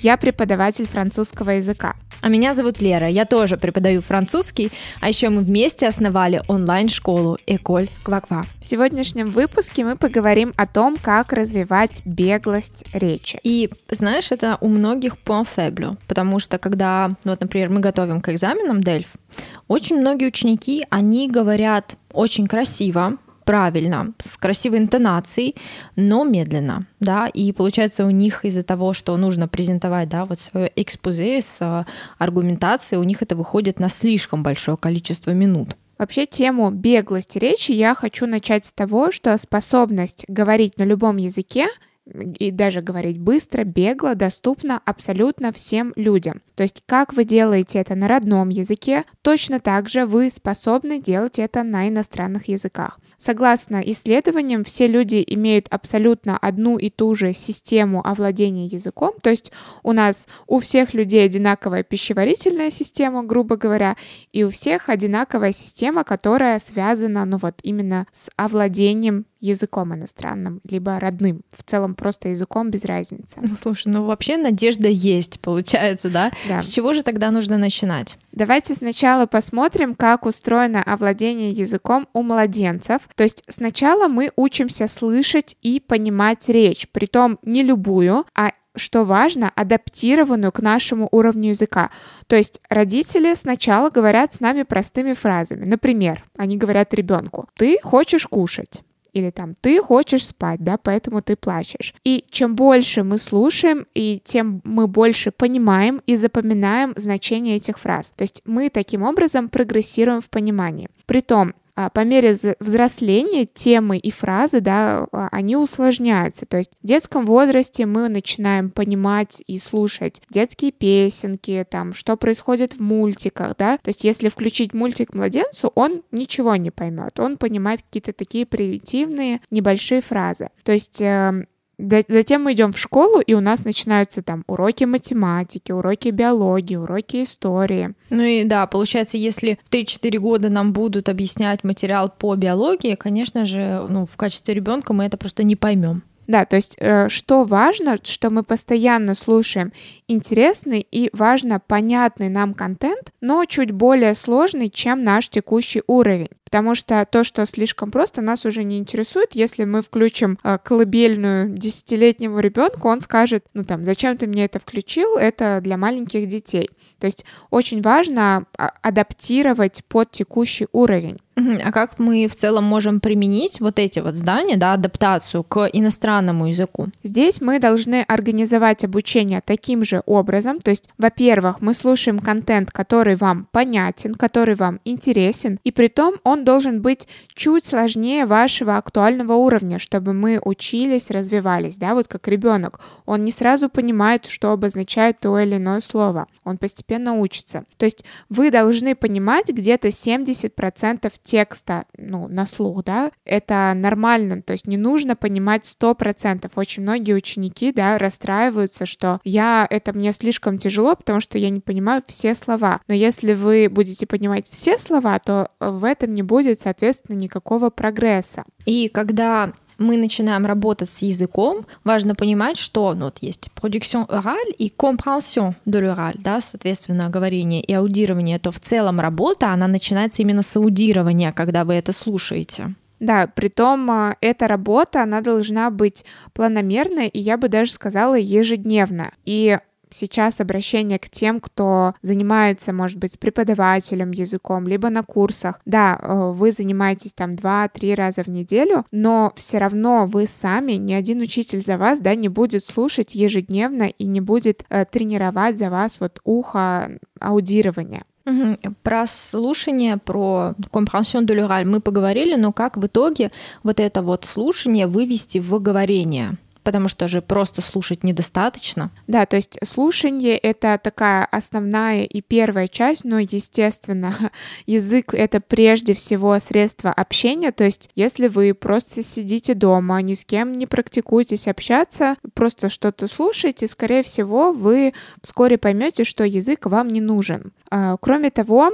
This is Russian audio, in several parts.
я преподаватель французского языка. А меня зовут Лера, я тоже преподаю французский, а еще мы вместе основали онлайн-школу Эколь Кваква. В сегодняшнем выпуске мы поговорим о том, как развивать беглость речи. И знаешь, это у многих point faible, потому что когда, ну, вот, например, мы готовим к экзаменам Дельф, очень многие ученики, они говорят очень красиво, правильно, с красивой интонацией, но медленно, да, и получается у них из-за того, что нужно презентовать, да, вот свое экспозе с э, аргументацией, у них это выходит на слишком большое количество минут. Вообще тему беглости речи я хочу начать с того, что способность говорить на любом языке и даже говорить быстро, бегло, доступно абсолютно всем людям. То есть как вы делаете это на родном языке, точно так же вы способны делать это на иностранных языках. Согласно исследованиям, все люди имеют абсолютно одну и ту же систему овладения языком, то есть у нас у всех людей одинаковая пищеварительная система, грубо говоря, и у всех одинаковая система, которая связана, ну вот именно с овладением языком иностранным, либо родным. В целом просто языком без разницы. Ну, слушай, ну вообще надежда есть, получается, да? да? С чего же тогда нужно начинать? Давайте сначала посмотрим, как устроено овладение языком у младенцев. То есть сначала мы учимся слышать и понимать речь, притом не любую, а что важно, адаптированную к нашему уровню языка. То есть родители сначала говорят с нами простыми фразами. Например, они говорят ребенку, ты хочешь кушать или там ты хочешь спать, да, поэтому ты плачешь. И чем больше мы слушаем, и тем мы больше понимаем и запоминаем значение этих фраз. То есть мы таким образом прогрессируем в понимании. Притом, по мере взросления темы и фразы, да, а, они усложняются. То есть в детском возрасте мы начинаем понимать и слушать детские песенки, там, что происходит в мультиках, да. То есть если включить мультик младенцу, он ничего не поймет, он понимает какие-то такие примитивные небольшие фразы. То есть эм, Затем мы идем в школу, и у нас начинаются там уроки математики, уроки биологии, уроки истории. Ну и да, получается, если в 3-4 года нам будут объяснять материал по биологии, конечно же, ну, в качестве ребенка мы это просто не поймем. Да, то есть э, что важно, что мы постоянно слушаем интересный и важно понятный нам контент, но чуть более сложный, чем наш текущий уровень. Потому что то, что слишком просто, нас уже не интересует. Если мы включим э, колыбельную десятилетнему ребенку, он скажет, ну там, зачем ты мне это включил, это для маленьких детей. То есть очень важно а, адаптировать под текущий уровень. А как мы в целом можем применить вот эти вот здания, да, адаптацию к иностранному языку? Здесь мы должны организовать обучение таким же образом. То есть, во-первых, мы слушаем контент, который вам понятен, который вам интересен, и при том он должен быть чуть сложнее вашего актуального уровня, чтобы мы учились, развивались, да, вот как ребенок. Он не сразу понимает, что обозначает то или иное слово. Он постепенно учится. То есть вы должны понимать где-то 70% текста, ну, на слух, да, это нормально, то есть не нужно понимать сто процентов. Очень многие ученики, да, расстраиваются, что я, это мне слишком тяжело, потому что я не понимаю все слова. Но если вы будете понимать все слова, то в этом не будет, соответственно, никакого прогресса. И когда мы начинаем работать с языком, важно понимать, что ну, вот есть production orale и compréhension de l'oral, да, соответственно, говорение и аудирование, то в целом работа, она начинается именно с аудирования, когда вы это слушаете. Да, притом а, эта работа, она должна быть планомерная и я бы даже сказала ежедневная. И сейчас обращение к тем, кто занимается, может быть, с преподавателем языком, либо на курсах. Да, э, вы занимаетесь там 2-3 раза в неделю, но все равно вы сами, ни один учитель за вас, да, не будет слушать ежедневно и не будет э, тренировать за вас вот ухо аудирования. Про слушание, про компренсион de l'oral мы поговорили, но как в итоге вот это вот слушание вывести в говорение? Потому что же просто слушать недостаточно. Да, то есть слушание — это такая основная и первая часть, но, естественно, язык — это прежде всего средство общения, то есть если вы просто сидите дома, ни с кем не практикуетесь общаться, просто что-то слушаете, скорее всего, вы вскоре поймете, что язык вам не нужен. А, кроме того,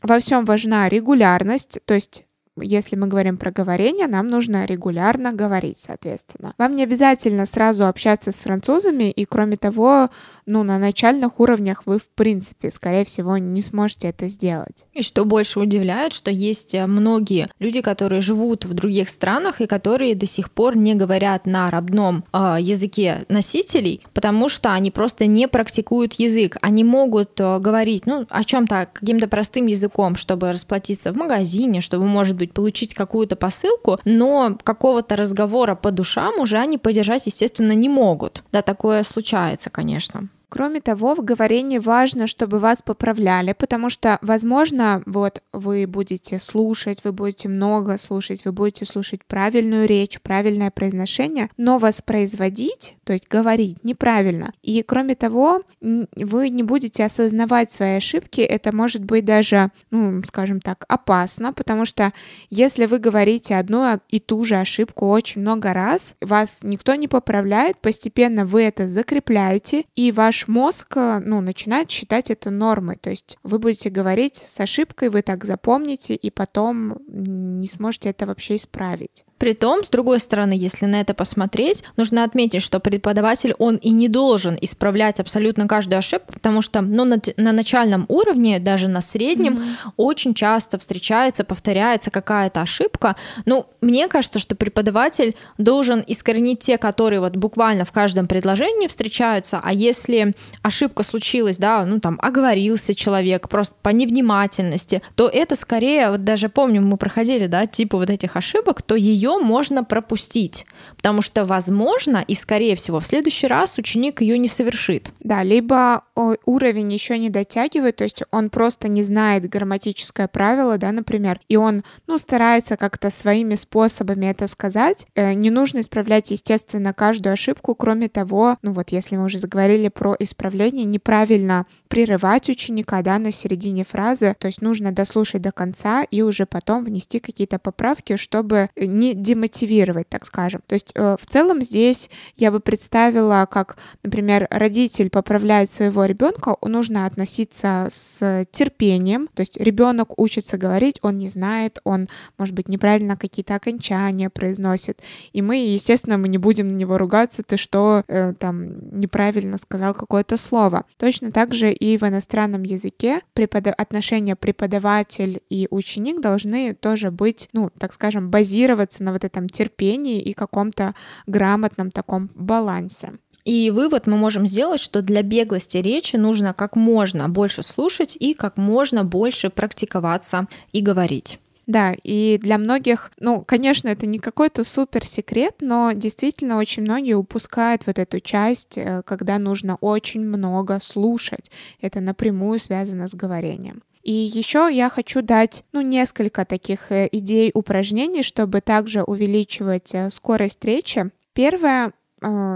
во всем важна регулярность, то есть если мы говорим про говорение, нам нужно регулярно говорить, соответственно. Вам не обязательно сразу общаться с французами, и кроме того, ну, на начальных уровнях вы, в принципе, скорее всего, не сможете это сделать. И что больше удивляет, что есть э, многие люди, которые живут в других странах и которые до сих пор не говорят на родном э, языке носителей, потому что они просто не практикуют язык. Они могут э, говорить, ну, о чем-то каким-то простым языком, чтобы расплатиться в магазине, чтобы, может быть, получить какую-то посылку, но какого-то разговора по душам уже они поддержать, естественно, не могут. Да, такое случается, конечно. Кроме того, в говорении важно, чтобы вас поправляли, потому что, возможно, вот вы будете слушать, вы будете много слушать, вы будете слушать правильную речь, правильное произношение, но воспроизводить, то есть говорить неправильно. И кроме того, вы не будете осознавать свои ошибки, это может быть даже, ну, скажем так, опасно, потому что если вы говорите одну и ту же ошибку очень много раз, вас никто не поправляет, постепенно вы это закрепляете, и ваш ваш мозг э, ну, начинает считать это нормой. То есть вы будете говорить с ошибкой, вы так запомните, и потом не сможете это вообще исправить. Притом, с другой стороны, если на это посмотреть, нужно отметить, что преподаватель, он и не должен исправлять абсолютно каждую ошибку, потому что ну, на, на начальном уровне, даже на среднем, mm-hmm. очень часто встречается, повторяется какая-то ошибка. Ну, мне кажется, что преподаватель должен искоренить те, которые вот буквально в каждом предложении встречаются, а если ошибка случилась, да, ну там оговорился человек просто по невнимательности, то это скорее, вот даже помню, мы проходили, да, типа вот этих ошибок, то ее ее можно пропустить, потому что, возможно, и скорее всего, в следующий раз ученик ее не совершит. Да, либо уровень еще не дотягивает, то есть он просто не знает грамматическое правило, да, например, и он, ну, старается как-то своими способами это сказать. Э, не нужно исправлять, естественно, каждую ошибку, кроме того, ну вот, если мы уже заговорили про исправление, неправильно прерывать ученика, да, на середине фразы, то есть нужно дослушать до конца и уже потом внести какие-то поправки, чтобы не демотивировать, так скажем. То есть э, в целом здесь я бы представила, как, например, родитель поправляет своего ребенка, нужно относиться с терпением. То есть ребенок учится говорить, он не знает, он, может быть, неправильно какие-то окончания произносит. И мы, естественно, мы не будем на него ругаться, ты что, э, там, неправильно сказал какое-то слово. Точно так же и в иностранном языке преподав... отношения преподаватель и ученик должны тоже быть, ну, так скажем, базироваться на вот этом терпении и каком-то грамотном таком балансе. И вывод мы можем сделать, что для беглости речи нужно как можно больше слушать и как можно больше практиковаться и говорить. Да, и для многих, ну, конечно, это не какой-то супер секрет, но действительно очень многие упускают вот эту часть, э, когда нужно очень много слушать. Это напрямую связано с говорением. И еще я хочу дать ну, несколько таких э, идей упражнений, чтобы также увеличивать э, скорость речи. Первое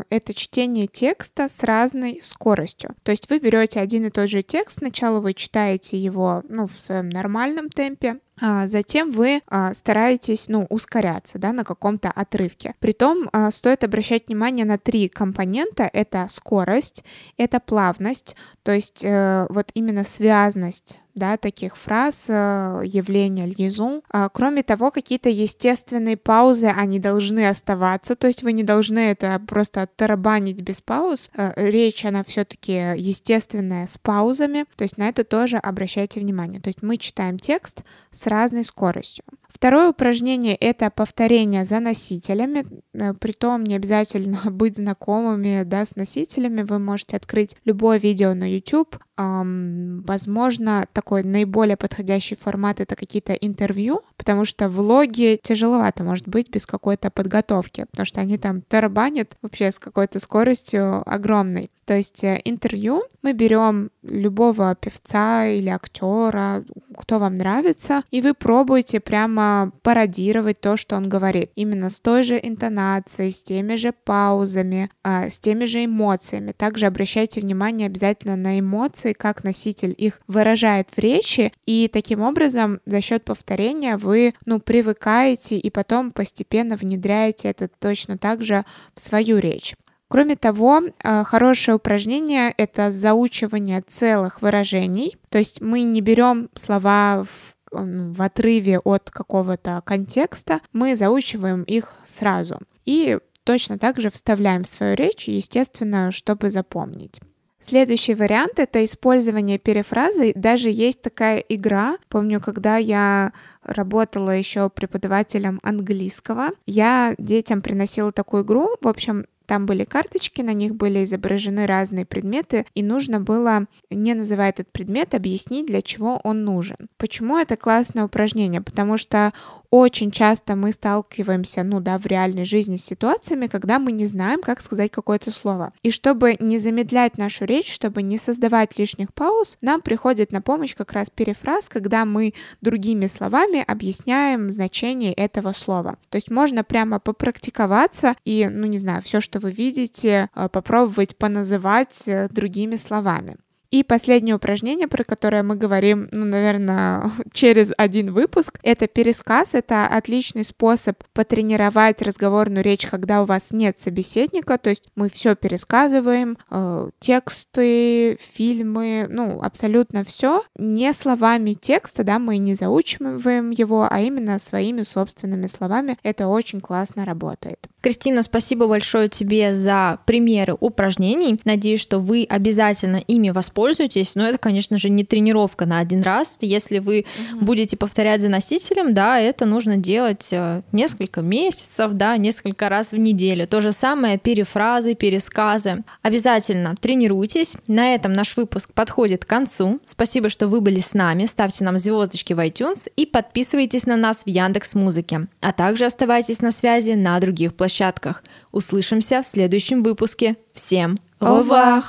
это чтение текста с разной скоростью. То есть вы берете один и тот же текст, сначала вы читаете его ну, в своем нормальном темпе, затем вы а, стараетесь, ну, ускоряться, да, на каком-то отрывке. Притом а, стоит обращать внимание на три компонента. Это скорость, это плавность, то есть э, вот именно связность да, таких фраз, э, явления liaison. Кроме того, какие-то естественные паузы, они должны оставаться, то есть вы не должны это просто тарабанить без пауз. Э, речь, она все-таки естественная с паузами, то есть на это тоже обращайте внимание. То есть мы читаем текст с разной скоростью. Второе упражнение — это повторение за носителями. Э, притом не обязательно быть знакомыми да, с носителями. Вы можете открыть любое видео на YouTube, эм, возможно, такой наиболее подходящий формат это какие-то интервью, потому что влоги тяжеловато может быть без какой-то подготовки, потому что они там тарабанят вообще с какой-то скоростью огромной. То есть э, интервью мы берем любого певца или актера, кто вам нравится, и вы пробуете прямо пародировать то, что он говорит. Именно с той же интонацией, с теми же паузами, а, с теми же эмоциями. Также обращайте внимание обязательно на эмоции, как носитель их выражает в речи, и таким образом за счет повторения вы ну, привыкаете и потом постепенно внедряете это точно так же в свою речь. Кроме того, э, хорошее упражнение — это заучивание целых выражений. То есть мы не берем слова в в отрыве от какого-то контекста, мы заучиваем их сразу. И точно так же вставляем в свою речь, естественно, чтобы запомнить. Следующий вариант — это использование перефразы. Даже есть такая игра. Помню, когда я работала еще преподавателем английского, я детям приносила такую игру. В общем, там были карточки, на них были изображены разные предметы, и нужно было, не называя этот предмет, объяснить, для чего он нужен. Почему это классное упражнение? Потому что очень часто мы сталкиваемся, ну да, в реальной жизни с ситуациями, когда мы не знаем, как сказать какое-то слово. И чтобы не замедлять нашу речь, чтобы не создавать лишних пауз, нам приходит на помощь как раз перефраз, когда мы другими словами объясняем значение этого слова. То есть можно прямо попрактиковаться и, ну не знаю, все, что вы видите, э, попробовать поназывать э, другими словами. И последнее упражнение, про которое мы говорим, ну, наверное, через один выпуск, это пересказ. Это отличный способ потренировать разговорную речь, когда у вас нет собеседника. То есть мы все пересказываем, э, тексты, фильмы, ну, абсолютно все. Не словами текста, да, мы не заучиваем его, а именно своими собственными словами. Это очень классно работает. Кристина, спасибо большое тебе за примеры упражнений. Надеюсь, что вы обязательно ими воспользуетесь. Но это, конечно же, не тренировка на один раз. Если вы угу. будете повторять за носителем, да, это нужно делать э, несколько месяцев, да, несколько раз в неделю. То же самое перефразы, пересказы. Обязательно тренируйтесь. На этом наш выпуск подходит к концу. Спасибо, что вы были с нами. Ставьте нам звездочки в iTunes и подписывайтесь на нас в Яндекс Музыке. А также оставайтесь на связи на других площадках площадках. Услышимся в следующем выпуске. Всем au revoir!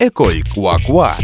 Quoi Quoi